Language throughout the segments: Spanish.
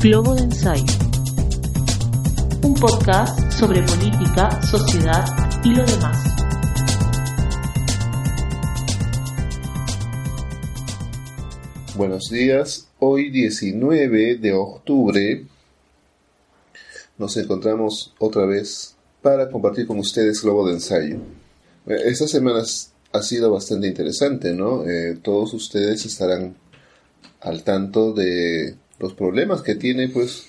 Globo de Ensayo. Un podcast sobre política, sociedad y lo demás. Buenos días, hoy 19 de octubre nos encontramos otra vez para compartir con ustedes Globo de Ensayo. Eh, Esta semana ha sido bastante interesante, ¿no? Eh, todos ustedes estarán al tanto de los problemas que tiene, pues,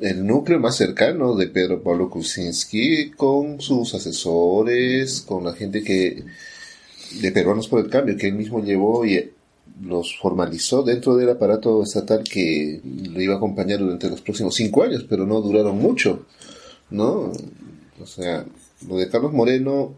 el núcleo más cercano de Pedro Pablo Kuczynski con sus asesores, con la gente que de Peruanos por el Cambio que él mismo llevó y los formalizó dentro del aparato estatal que lo iba a acompañar durante los próximos cinco años, pero no duraron mucho, ¿no? O sea, lo de Carlos Moreno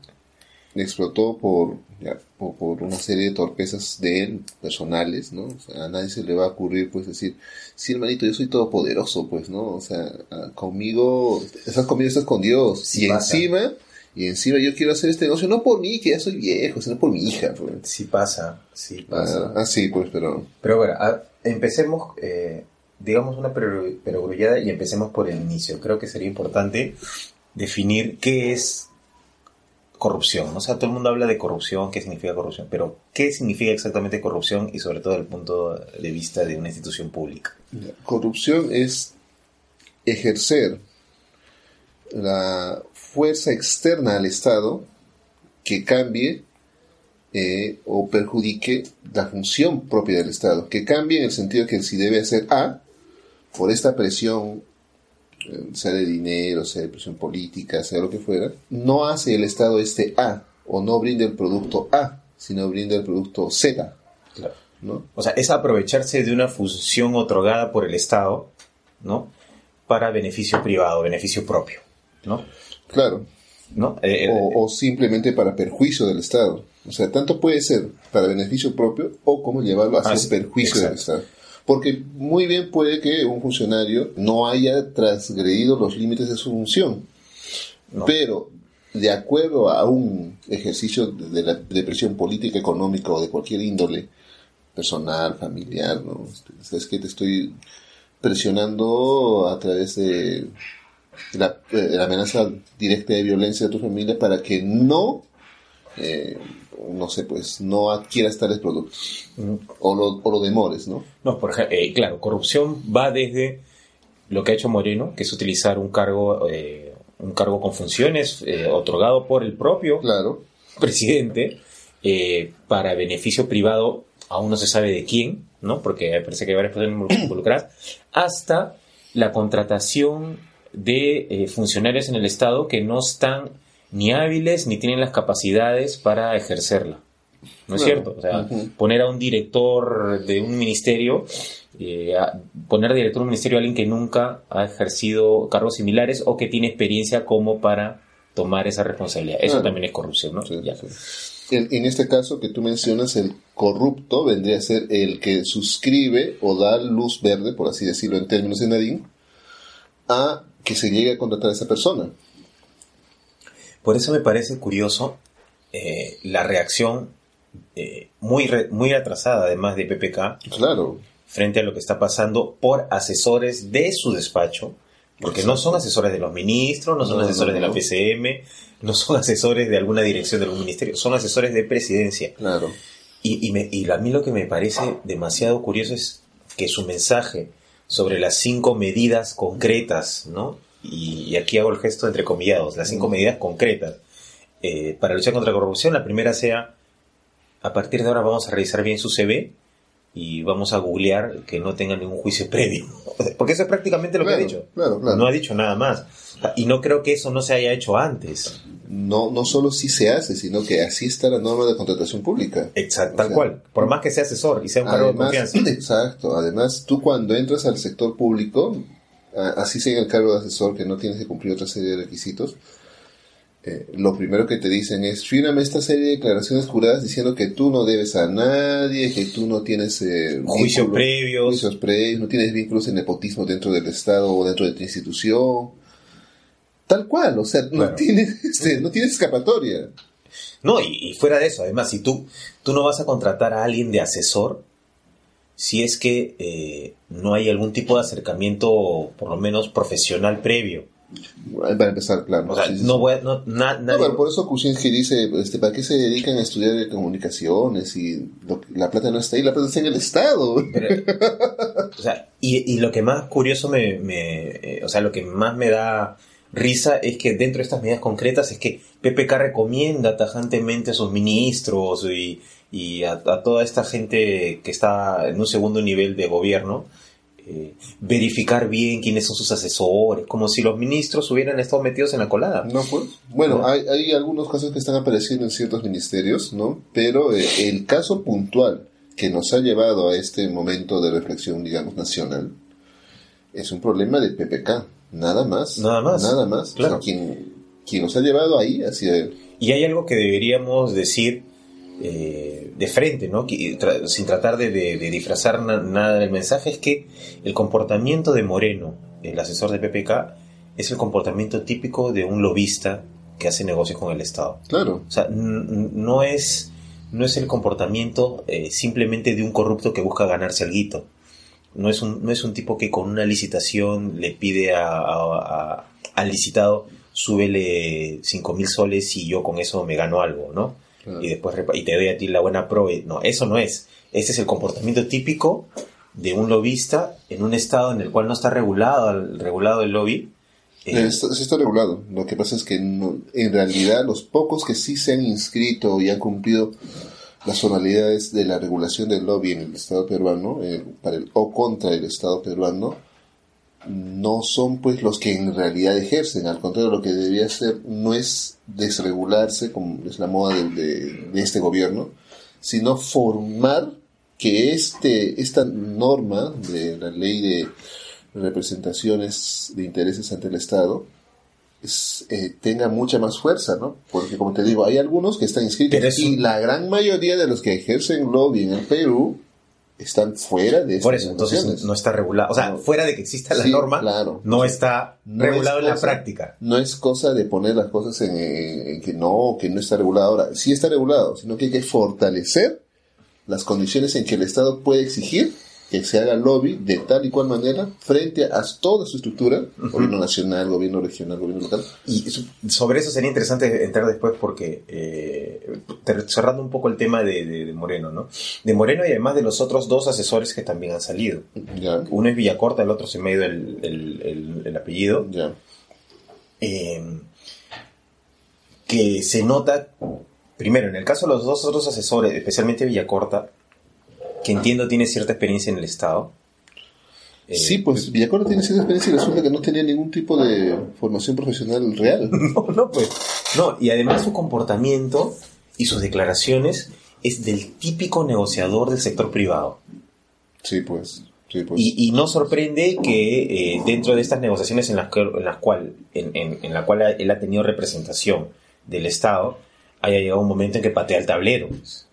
explotó por, ya, por, por una serie de torpezas de él, personales, ¿no? O sea, a nadie se le va a ocurrir, pues, decir, sí, hermanito, yo soy todopoderoso, pues, ¿no? O sea, ah, conmigo, estás conmigo, estás con Dios. Sí y pasa. encima, y encima yo quiero hacer este negocio, no por mí, que ya soy viejo, sino por mi hija, pues. Sí pasa, sí pasa. Ah, ah, sí, pues, pero... Pero bueno, a- empecemos, eh, digamos una perogru- perogrullada y empecemos por el inicio. Creo que sería importante definir qué es corrupción. O sea, todo el mundo habla de corrupción, qué significa corrupción, pero qué significa exactamente corrupción y sobre todo desde el punto de vista de una institución pública. Corrupción es ejercer la fuerza externa al Estado que cambie eh, o perjudique la función propia del Estado. Que cambie en el sentido que si debe hacer A, por esta presión, sea de dinero, sea de presión política, sea lo que fuera, no hace el Estado este A o no brinda el producto A, sino brinda el producto Z. Claro. ¿no? O sea, es aprovecharse de una función otorgada por el Estado, ¿no? Para beneficio privado, beneficio propio, ¿no? Claro. ¿No? Eh, eh, o, o simplemente para perjuicio del Estado. O sea, tanto puede ser para beneficio propio o como llevarlo hacia Ah, el sí, perjuicio del. Estado. Porque muy bien puede que un funcionario no haya transgredido los límites de su función, no. pero de acuerdo a un ejercicio de, la, de presión política, económica o de cualquier índole, personal, familiar, ¿no? Es que te estoy presionando a través de la, de la amenaza directa de violencia de tu familia para que no, eh, no sé, pues, no adquieras tales productos o lo, o lo demores, ¿no? No, por ejemplo, eh, claro, corrupción va desde lo que ha hecho Moreno, que es utilizar un cargo, eh, un cargo con funciones eh, otorgado por el propio Claro, presidente eh, para beneficio privado, aún no se sabe de quién, ¿no? Porque parece que hay varias personas involucradas, hasta la contratación de funcionarios en el Estado que no están ni hábiles ni tienen las capacidades para ejercerla. ¿No es Claro. cierto? O sea, poner a un director de un ministerio, eh, a- poner de director de un ministerio a alguien que nunca ha ejercido cargos similares o que tiene experiencia como para tomar esa responsabilidad. Eso Claro. también es corrupción, ¿no? Sí, Ya. sí. En, en este caso que tú mencionas, el corrupto vendría a ser el que suscribe o da luz verde, por así decirlo en términos de Nadine, a que se llegue a contratar a esa persona. Por eso me parece curioso eh, la reacción eh, muy, re- muy atrasada, además de PPK, Claro, frente a lo que está pasando por asesores de su despacho, porque no son asesores de los ministros, no son No, asesores no, de la. PCM, no son asesores de alguna dirección de algún ministerio, son asesores de presidencia. claro. Y, y, me- y a mí lo que me parece demasiado curioso es que su mensaje sobre las cinco medidas concretas, ¿no? Y, y aquí hago el gesto entre comillados, las cinco Mm. medidas concretas eh, para luchar contra la corrupción. La primera sea, a partir de ahora vamos a revisar bien su CV y vamos a googlear que no tenga ningún juicio previo. Porque eso es prácticamente lo que ha dicho. claro, claro. No ha dicho nada más. Y no creo que eso no se haya hecho antes. No, no solo si se hace, sino que así está la norma de contratación pública. Exacto, O tal sea, cual. Por más que sea asesor y sea un cargo de confianza. exacto. Además, tú cuando entras al sector público, así sea en el cargo de asesor que no tienes que cumplir otra serie de requisitos, eh, lo primero que te dicen es, fírame esta serie de declaraciones juradas diciendo que tú no debes a nadie, que tú no tienes eh, Juicios previos. juicios previos, no tienes vínculos de nepotismo dentro del Estado o dentro de tu institución. Tal cual, o sea, no, Claro. tienes, este, no tienes escapatoria. No, y, y fuera de eso, además, si tú, tú no vas a contratar a alguien de asesor, si es que eh, no hay algún tipo de acercamiento, por lo menos profesional previo. Para empezar, claro. O sea, Sí, sí, no sí. voy a- no, na- No, nadie- pero por eso Kuczynski dice, este, ¿para qué se dedican a estudiar comunicaciones? Y lo la plata no está ahí, la plata está en el Estado. Pero, o sea, y, y lo que más curioso me, me- eh, o sea, lo que más me da risa es que dentro de estas medidas concretas es que PPK recomienda tajantemente a sus ministros y, y a, a toda esta gente que está en un segundo nivel de gobierno eh, verificar bien quiénes son sus asesores, como si los ministros hubieran estado metidos en la colada. No, pues. Bueno, ¿No? hay, hay algunos casos que están apareciendo en ciertos ministerios, ¿no? Pero eh, el caso puntual que nos ha llevado a este momento de reflexión, digamos, nacional, es un problema de PPK. Nada más. Nada más. Nada más. Claro. O sea, quien, quien nos ha llevado ahí hacia... Y hay algo que deberíamos decir eh, de frente, ¿no? Tra- sin tratar de, de- de disfrazar na- nada del mensaje, es que el comportamiento de Moreno, el asesor de PPK, es el comportamiento típico de un lobista que hace negocios con el Estado. Claro. O sea, no es, no es el comportamiento eh, simplemente de un corrupto que busca ganarse algo. No es, un, no es un tipo que con una licitación le pide a- a- a- al licitado súbele 5 mil soles y yo con eso me gano algo, ¿no? Claro. Y después y te doy a ti la buena pro. y- No, eso no es. Ese es el comportamiento típico de un lobista en un estado en el cual no está regulado, el- regulado el lobby. Eh, Está, sí está regulado. Lo que pasa es que no- en realidad los pocos que sí se han inscrito y han cumplido las formalidades de la regulación del lobby en el Estado peruano, eh, para el, o contra el Estado peruano, no son pues los que en realidad ejercen. Al contrario, lo que debería ser no es desregularse, como es la moda de, de- de este gobierno, sino formar que este, esta norma de la ley de representaciones de intereses ante el Estado es, eh, tenga mucha más fuerza, ¿no? Porque como te digo, hay algunos que están inscritos y la gran mayoría de los que ejercen lobby en el Perú están fuera de por eso, entonces no está regulado. O sea, No. fuera de que exista la Sí, norma, claro. no está No regulado es en la práctica. No es cosa de poner las cosas en, en- en que no, que no está regulado ahora. Sí está regulado, sino que hay que fortalecer las condiciones en que el Estado puede exigir que se haga lobby de tal y cual manera frente a toda su estructura, gobierno nacional, gobierno regional, gobierno local. Y so- sobre eso sería interesante entrar después porque, eh, cerrando un poco el tema de, de- de Moreno, ¿no? De Moreno y además de los otros dos asesores que también han salido. Uno es Villacorta, el otro se me ha ido el, el- el- el apellido. ya. eh, que se nota, primero, en el caso de los dos otros asesores, especialmente Villacorta, que entiendo tiene cierta experiencia en el Estado. eh, sí, pues Villacorta tiene cierta experiencia y resulta que no tenía ningún tipo de formación profesional real. No, no, pues. No, y además su comportamiento y sus declaraciones es del típico negociador del sector privado. Sí, pues. Sí, pues. Y, y no sorprende que eh, dentro de estas negociaciones en las, que- en las cual, en, en- en la cual él ha tenido representación del Estado, haya llegado un momento en que patea el tablero. pues.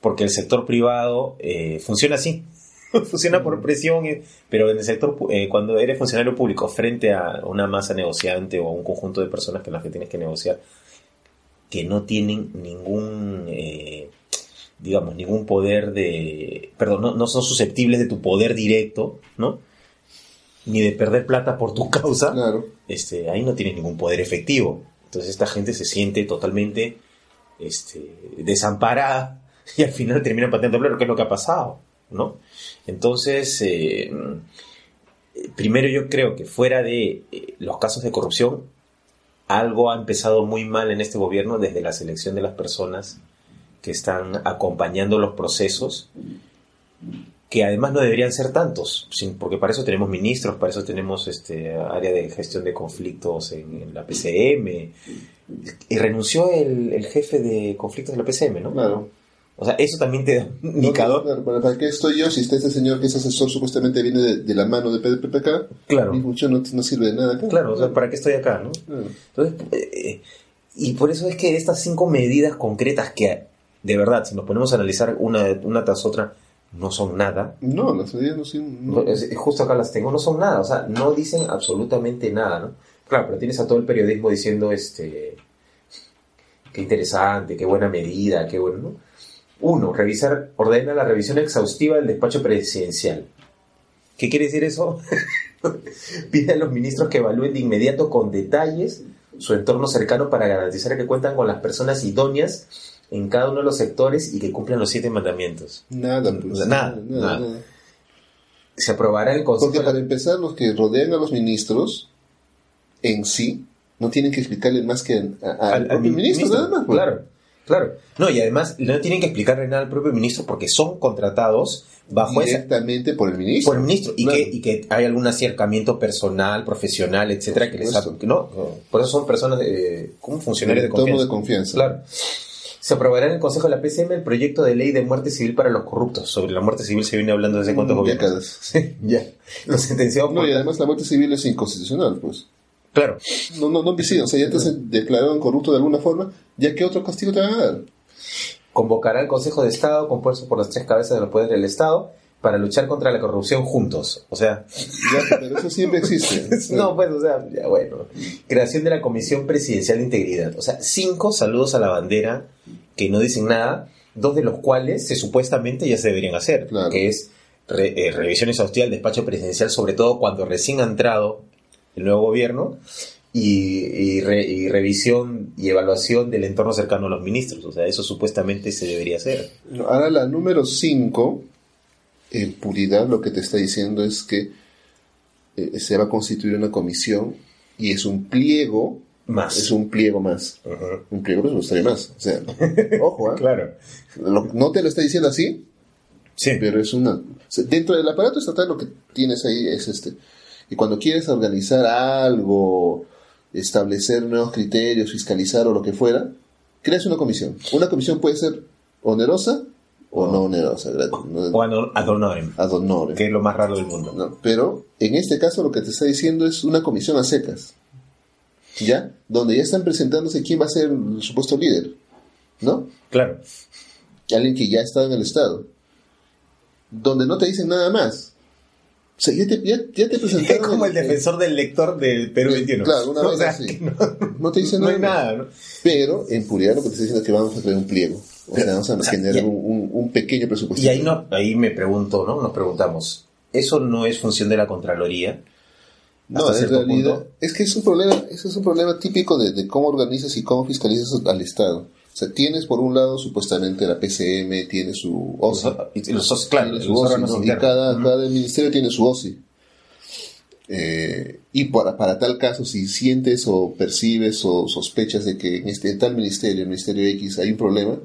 Porque el sector privado eh, funciona así. funciona por presión, eh, pero en el sector, eh, cuando eres funcionario público frente a una masa negociante o a un conjunto de personas con las que tienes que negociar, que no tienen ningún, eh, digamos, ningún poder de, perdón, no, no son susceptibles de tu poder directo, ¿no? Ni de perder plata por tu causa, Claro. este, ahí no tienes ningún poder efectivo. Entonces esta gente se siente totalmente este, desamparada y al final terminan pateando tablero, que es lo que ha pasado, ¿no? Entonces, eh, primero yo creo que fuera de eh, los casos de corrupción, algo ha empezado muy mal en este gobierno desde la selección de las personas que están acompañando los procesos, que además no deberían ser tantos, porque para eso tenemos ministros, para eso tenemos este área de gestión de conflictos en, en la PCM, y renunció el, el jefe de conflictos de la PCM, ¿no? Claro. O sea, eso también te da un indicador. Claro, ¿para, ¿Para qué estoy yo si está este señor que es asesor supuestamente viene de, de la mano de PPK? Claro, Mi función no, no sirve de nada acá. claro, o sea, ¿para qué estoy acá, no? Entonces, eh, y por eso es que estas cinco medidas concretas que, de verdad, si nos ponemos a analizar una, una tras otra, no son nada. No, las medidas no sirven. no. Justo acá las tengo, no son nada, o sea, no dicen absolutamente nada, ¿no? Claro, pero tienes a todo el periodismo diciendo, este, qué interesante, qué buena medida, qué bueno, ¿no? Uno, revisar, ordena la revisión exhaustiva del despacho presidencial. ¿Qué quiere decir eso? Pide a los ministros que evalúen de inmediato con detalles su entorno cercano para garantizar que cuentan con las personas idóneas en cada uno de los sectores y que cumplan los siete mandamientos. Nada, pues, O sea, nada, nada, nada. nada. Se aprobará el Consejo. Porque para empezar, los que rodean a los ministros en sí no tienen que explicarle más que a- a- al, propio ministro, nada más. pues. Claro, claro. No, y además no tienen que explicarle nada al propio ministro porque son contratados bajo esa, Directamente por el ministro. por el ministro y, Claro. que, y que hay algún acercamiento personal, profesional, etcétera, que les ha- no, por eso son personas eh, como funcionarios de confianza. de confianza. Claro. Se aprobará en el Consejo de la PCM el proyecto de ley de muerte civil para los corruptos. Sobre la muerte civil se viene hablando desde cuántos Mm, gobiernos. décadas. ya. Los sentenciados No, y además la muerte civil es inconstitucional, pues. Claro. No, no, no, sí, o sea, ya te has declarado corrupto de alguna forma, ya que otro castigo te van a dar. Convocará el Consejo de Estado compuesto por las tres cabezas de los poderes del Estado para luchar contra la corrupción juntos. O sea, Ya, pero eso siempre existe. no, pues, o sea, ya bueno. Creación de la Comisión Presidencial de Integridad. O sea, cinco saludos a la bandera que no dicen nada, dos de los cuales se supuestamente ya se deberían hacer, Claro. que es re- eh, revisión exhaustiva del despacho presidencial, sobre todo cuando recién ha entrado el nuevo gobierno, y, y re- y revisión y evaluación del entorno cercano a los ministros. O sea, eso supuestamente se debería hacer. Ahora la número 5, en puridad, lo que te está diciendo es que eh, se va a constituir una comisión y es un pliego, Más. es un pliego más. Un pliego presupuestario más. O sea, ojo, ¿ah? Claro. Lo- no te lo está diciendo así, Sí. pero es una... o sea, dentro del aparato estatal lo que tienes ahí es este. Y cuando quieres organizar algo, establecer nuevos criterios, fiscalizar o lo que fuera, creas una comisión. Una comisión puede ser onerosa o no onerosa. O ad ad honorem, ad honorem. que es lo más raro del mundo. ¿no? Pero en este caso lo que te está diciendo es una comisión a secas. ¿Ya? Donde ya están presentándose quién va a ser el supuesto líder. ¿No? Claro. alguien que ya está en el Estado, donde no te dicen nada más. O sea, ya te, ya, ya te Es presentaron. como el defensor del lector del Perú 21. Claro, una O vez sea, así. no, No te dicen no nada. hay más. nada, ¿no? Pero en puridad lo que te está diciendo es que vamos a crear un pliego. O sea, vamos a O sea, generar un, un- un pequeño presupuesto. Y ahí, no, ahí me pregunto, ¿no? Nos preguntamos, ¿eso no es función de la Contraloría? No, en realidad, punto? es que es un problema, es un problema típico de, de cómo organizas y cómo fiscalizas al Estado. O sea, tienes por un lado supuestamente la PCM, tiene su OSI, Y los, sos- claro, tiene los su OSI, ¿no? y cada, Ujú. cada ministerio tiene su OSI. Eh, y para, para tal caso, si sientes o percibes o sospechas de que en este en tal ministerio, el ministerio X, hay un problema,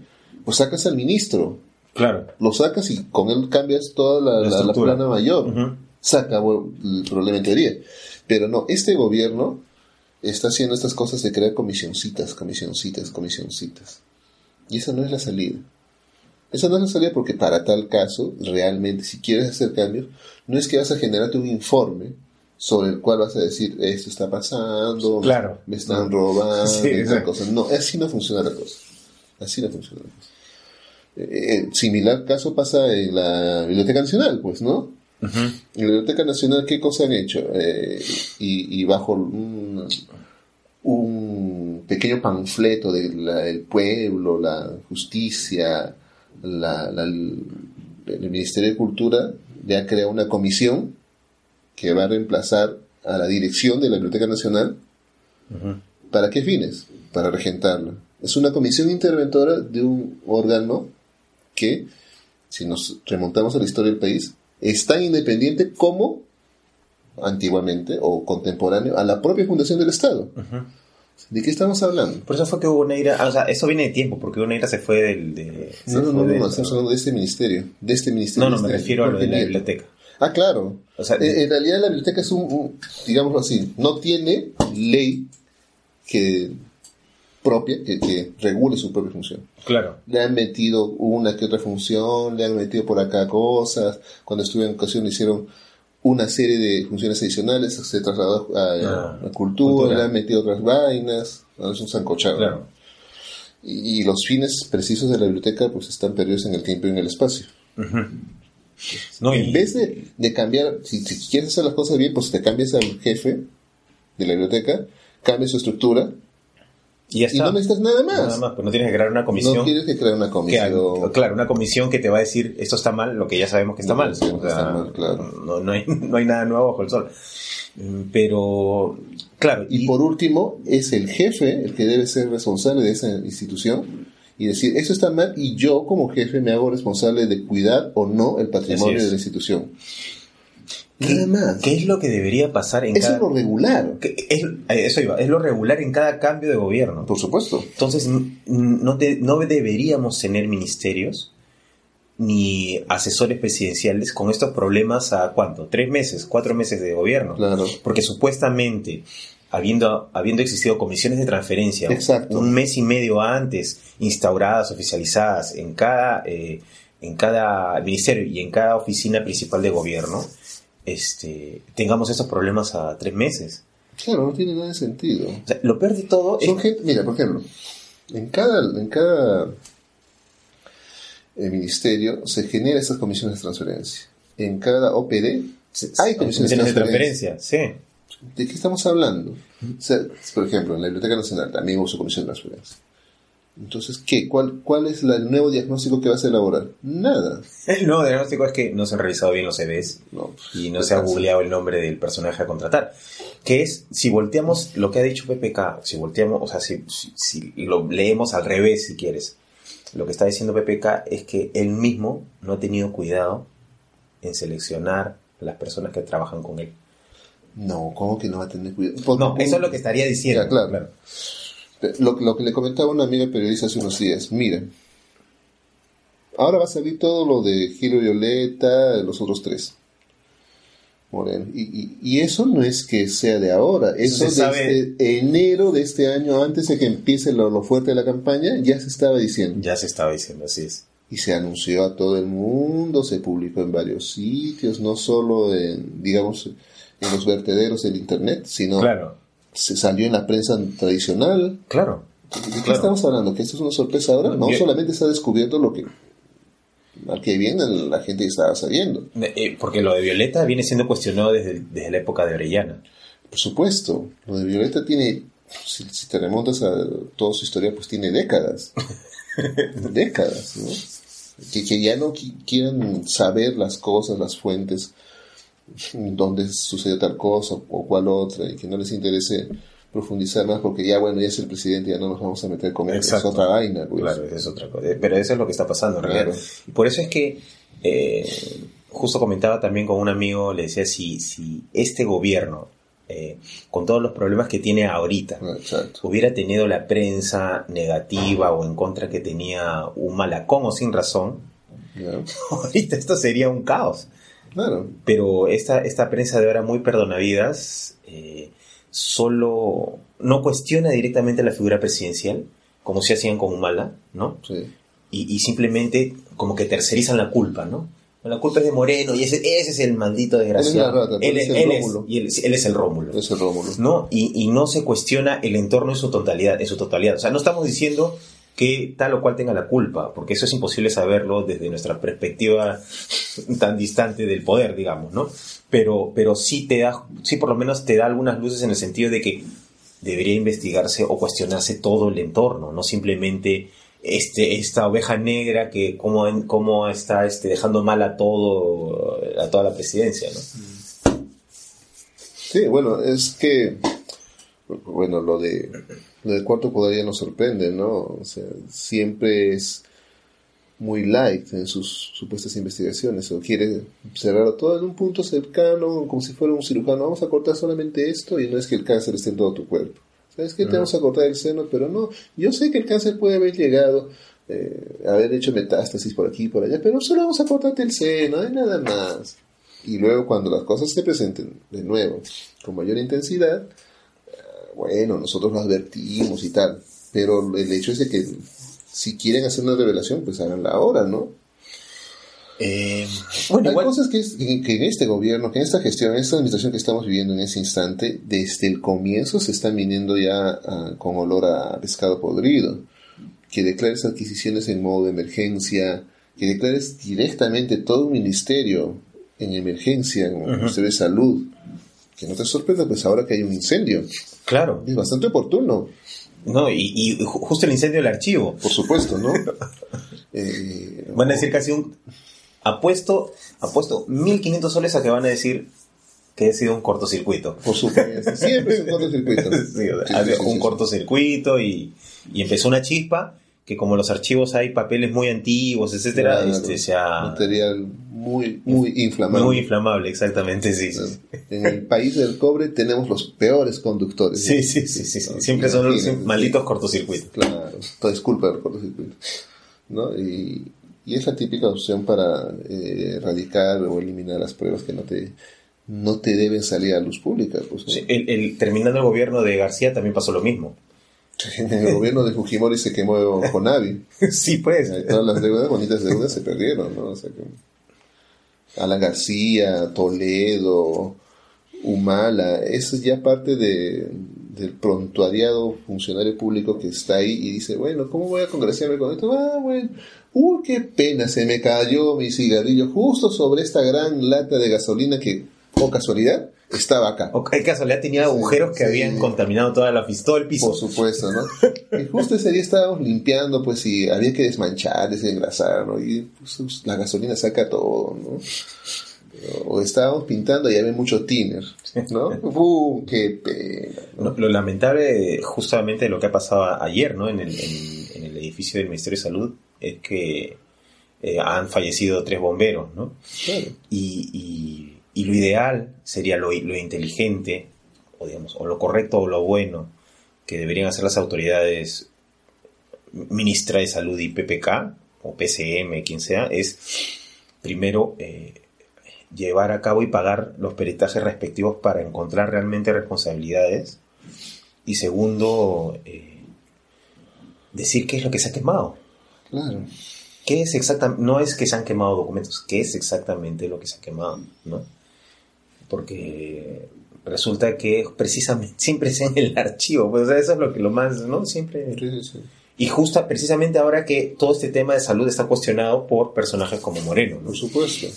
pues sacas al ministro, Claro. lo sacas y con él cambias toda la, La la- la plana mayor. Ujú. Saca bueno, el problema en teoría. Pero no, este gobierno está haciendo estas cosas de crear comisioncitas, comisioncitas, comisioncitas. Y esa no es la salida. Esa no es la salida porque para tal caso, realmente, si quieres hacer cambios, no es que vas a generarte un informe sobre el cual vas a decir, esto está pasando, Claro. me están robando, Sí, y tal exacto. cosa. No, así no funciona la cosa. Así no funciona la cosa. Eh, eh, similar caso pasa en la Biblioteca Nacional, pues, ¿no? En la Biblioteca Nacional, ¿qué cosa han hecho? Eh, y, y bajo un, un pequeño panfleto del pueblo, la justicia, la- la- el, Ministerio de Cultura ya crea una comisión que va a reemplazar a la dirección de la Biblioteca Nacional. ¿Para qué fines? Para regentarla. Es una comisión interventora de un órgano que, si nos remontamos a la historia del país, es tan independiente como antiguamente o contemporáneo a la propia fundación del Estado. ¿De qué estamos hablando? Por eso fue que Hugo Neira, ah, o sea, eso viene de tiempo, porque Hugo Neira se fue del... De, No, no, no, no, no, estamos hablando de este ministerio. De este ministerio. No, no, me Este- refiero a lo de la biblioteca. Ah, claro. O sea, Eh, en realidad la biblioteca es un, un, digámoslo así, no tiene ley que propia, que, que regule su propia función. claro. Le han metido una que otra función, le han metido por acá cosas. Cuando estuve en educación hicieron una serie de funciones adicionales, se trasladó a, Ah, a cultura, cultura. le han metido otras vainas, es un sancochado. Claro. Y, y los fines precisos de la biblioteca pues están perdidos en el tiempo y en el espacio. Ujú. No, y- En vez de, de cambiar, si, si quieres hacer las cosas bien, pues te cambias al jefe de la biblioteca, cambias su estructura Y no necesitas nada más. Nada más, pues no tienes que crear una comisión. No tienes que crear una que- comisión. claro, una comisión que te va a decir esto está mal, lo que ya sabemos que está No, mal. está claro. no, no hay, no hay nada nuevo bajo el sol. Mm, Pero, claro, Y por último, es el jefe el que debe ser responsable de esa institución y decir, eso está mal y yo como jefe me hago responsable de cuidar o no el patrimonio de la institución. ¿Qué, Nada más. qué es lo que debería pasar en Eso cada... es lo regular, es- eso iba, es lo regular en cada cambio de gobierno. por supuesto. Entonces, no, te- no deberíamos tener ministerios ni asesores presidenciales con estos problemas a cuánto, tres meses, cuatro meses de gobierno. Claro. Porque supuestamente, habiendo, habiendo existido comisiones de transferencia Exacto. un mes y medio antes, instauradas, oficializadas en cada, eh, en cada ministerio y en cada oficina principal de gobierno, este, tengamos esos problemas a tres meses. Claro, no tiene nada de sentido. O sea, lo peor de todo es gente, mira, por ejemplo, en cada, en cada eh, ministerio se genera estas comisiones de transferencia. En cada OPD hay comisiones de de transferencia. transferencia, sí. ¿De qué estamos hablando? O sea, por ejemplo, en la Biblioteca Nacional también hubo su comisión de transferencia. Entonces, ¿qué? ¿Cuál, cuál es la- el nuevo diagnóstico que vas a elaborar? Nada. El nuevo diagnóstico es que no se han revisado bien los CVs No, pues, y no se ha googleado el nombre del personaje a contratar. Que es, si volteamos lo que ha dicho PPK, si volteamos, o sea, si, si- si lo leemos al revés, si quieres, lo que está diciendo PPK es que él mismo no ha tenido cuidado en seleccionar a las personas que trabajan con él. No, ¿cómo que no va a tener cuidado? No, eso es lo que estaría diciendo. Ya, claro. Lo, lo que le comentaba una amiga periodista hace unos días, miren, ahora va a salir todo lo de Giro Violeta, los otros tres. Moreno. Y, y- y eso no es que sea de ahora, Eso desde enero de este año, antes de que empiece lo, lo fuerte de la campaña, ya se estaba diciendo. Ya se estaba diciendo, así es. Y se anunció a todo el mundo, se publicó en varios sitios, no solo en, digamos, en los vertederos del Internet, sino Claro, se salió en la prensa tradicional. claro. ¿De qué Claro. estamos hablando? ¿Que esto es una sorpresa ahora? No, Yo- solamente se ha descubierto lo que al que viene la gente estaba sabiendo. Eh, porque lo de Violeta viene siendo cuestionado desde, desde la época de Orellana. Por supuesto, lo de Violeta tiene, si, si te remontas a toda su historia, pues tiene décadas. décadas, ¿no? Que, que ya no qui- quieran saber las cosas, las fuentes, dónde sucedió tal cosa o cual otra, y que no les interese profundizar más porque ya, bueno, ya es el presidente, ya no nos vamos a meter con él, es otra vaina. pues. Claro, es otra cosa. Eh, Pero eso es lo que está pasando en realidad. Claro. Y por eso es que, eh, justo comentaba también con un amigo, le decía, si, si este gobierno, eh, con todos los problemas que tiene ahorita, Ah, Exacto. hubiera tenido la prensa negativa o en contra que tenía un malacón o sin razón, ahorita esto sería un caos. Claro. Pero esta, esta prensa de ahora muy perdonavidas eh, solo no cuestiona directamente la figura presidencial, como se hacían con Humala, ¿no? Sí. Y, y simplemente como que tercerizan la culpa, ¿no? La culpa es de Moreno y ese, ese es el maldito desgraciado. Él es él, es el es, y él, él es el Rómulo. Ese Rómulo. ¿no? Y, y no se cuestiona el entorno en su totalidad, en su totalidad. O sea, no estamos diciendo que tal o cual tenga la culpa, porque eso es imposible saberlo desde nuestra perspectiva tan distante del poder, digamos, ¿no? Pero, pero sí te da, sí por lo menos te da algunas luces en el sentido de que debería investigarse o cuestionarse todo el entorno, no simplemente este, esta oveja negra que cómo, cómo está este, dejando mal a todo, a toda la presidencia, ¿no? Sí, bueno, es que, bueno, lo de lo del cuarto poder ya nos sorprende, ¿no? O sea, siempre es muy light en sus supuestas investigaciones, o quiere cerrar todo en un punto cercano, como si fuera un cirujano, vamos a cortar solamente esto y no es que el cáncer esté en todo tu cuerpo. ¿Sabes qué? Te vamos a cortar el seno, pero no, yo sé que el cáncer puede haber llegado, eh, haber hecho metástasis por aquí y por allá, pero solo vamos a cortarte el seno, no hay nada más. Y luego cuando las cosas se presenten de nuevo con mayor intensidad, bueno, nosotros lo advertimos y tal. Pero el hecho es de que si quieren hacer una revelación, pues háganla ahora, ¿no? Eh, bueno, Hay igual, cosas que, es- que- que en este gobierno, que en esta gestión, en esta administración que estamos viviendo en ese instante, desde el comienzo se están viniendo ya ah, con olor a pescado podrido. Que declares adquisiciones en modo de emergencia, que declares directamente todo un ministerio en emergencia, como el Ministerio de Salud. Que no te sorprenda, pues ahora que hay un incendio. claro. Es bastante oportuno. No, y, y ju- justo el incendio del archivo. Por supuesto, ¿no? Eh, Van a decir casi un... Apuesto, apuesto 1.500 soles a que van a decir que ha sido un cortocircuito. Por supuesto. Siempre es un cortocircuito. Sí, Sí, ha un cortocircuito y, y empezó una chispa que como los archivos hay papeles muy antiguos, etcétera, Claro, este. Material muy, muy inflamable. Muy inflamable, exactamente, sí. Sí, En el país del cobre tenemos los peores conductores. sí, sí, sí, sí, Siempre son los malditos cortocircuitos. Claro, todo es culpa del cortocircuito. ¿no? Y, y es la típica opción para eh, erradicar o eliminar las pruebas que no te, no te deben salir a luz pública. Pues, ¿no? Sí, el, el- terminando el gobierno de García también pasó lo mismo. En el gobierno de Fujimori se quemó Conavi. sí, pues. Todas las deudas, bonitas deudas, se perdieron, ¿no? O sea que Alan García, Toledo, Humala, eso es ya parte de, del prontuariado funcionario público que está ahí y dice, bueno, ¿cómo voy a congraciarme con esto? Ah, bueno, uy, qué pena, se me cayó mi cigarrillo justo sobre esta gran lata de gasolina que, o casualidad, estaba acá. O qué casualidad tenía agujeros que sí. habían contaminado toda la todo el piso. Por supuesto, ¿no? Y justo ese día estábamos limpiando, pues, y había que desmanchar, desengrasar, ¿no? Y pues, la gasolina saca todo, ¿no? O estábamos pintando y había mucho thinner, ¿no? ¡Uh, qué pena! ¿no? No, Lo lamentable, justamente lo que ha pasado ayer, ¿no? En el, en- en el edificio del Ministerio de Salud, es que eh, han fallecido tres bomberos, ¿no? Claro. Y, y- y lo ideal sería lo, lo inteligente, o digamos, o lo correcto o lo bueno que deberían hacer las autoridades ministra de salud y PPK, o PCM, quien sea, es primero eh, llevar a cabo y pagar los peritajes respectivos para encontrar realmente responsabilidades. Y segundo, eh, decir qué es lo que se ha quemado. Claro. ¿Qué es exactamente? No es que se han quemado documentos, ¿qué es exactamente lo que se ha quemado? ¿no? Porque resulta que precisamente siempre es en el archivo, pues o sea, eso es lo que lo más, ¿no? Siempre. Sí, sí, sí. Y justo precisamente ahora que todo este tema de salud está cuestionado por personajes como Moreno, ¿no? Por supuesto.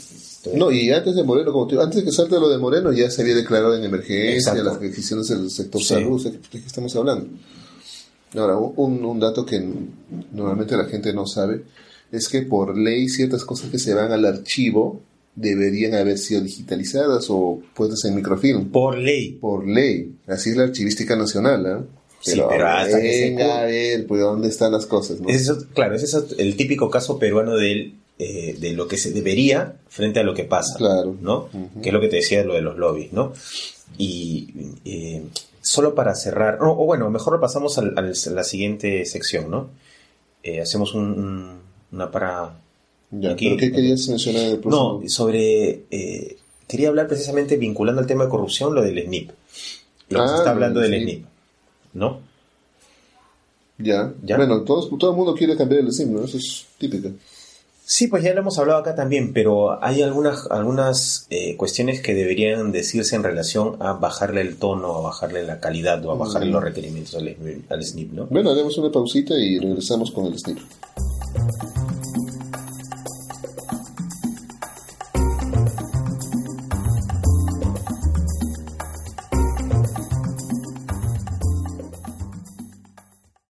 No, y antes de Moreno, como te antes de que salte lo de Moreno, ya se había declarado en emergencia Exacto. las decisiones del sector Sí. salud. ¿De qué estamos hablando? Ahora, un, un dato que normalmente la gente no sabe es que por ley ciertas cosas que se van al archivo deberían haber sido digitalizadas o puestas en microfilm. Por ley. Por ley. Así es la archivística nacional, ¿ah? Sí, pero hasta que se venga a ver, pues, ¿dónde están las cosas? no? Es eso- claro, ese es el típico caso peruano del, eh, de lo que se debería frente a lo que pasa. Claro. ¿no? Que es lo que te decía de lo de los lobbies, ¿no? Y eh, solo para cerrar, o, o bueno, mejor pasamos al- al- a la siguiente sección, ¿no? Eh, hacemos un- un- una para... Ya, aquí- ¿Pero qué querías mencionar en el próximo? No, sobre... eh, quería hablar precisamente vinculando al tema de corrupción, lo del SNIP. Lo que Ah, se está lo hablando del SNIP. SNIP, ¿no? Ya. ¿Ya? Bueno, todos, todo el mundo quiere cambiar el SIM, ¿no? Eso es típico. Sí, pues ya lo hemos hablado acá también, pero hay algunas, algunas eh, cuestiones que deberían decirse en relación a bajarle el tono, a bajarle la calidad o a bajarle Mm. los requerimientos al, al SNIP, ¿no? Bueno, haremos una pausita y regresamos con el SNIP.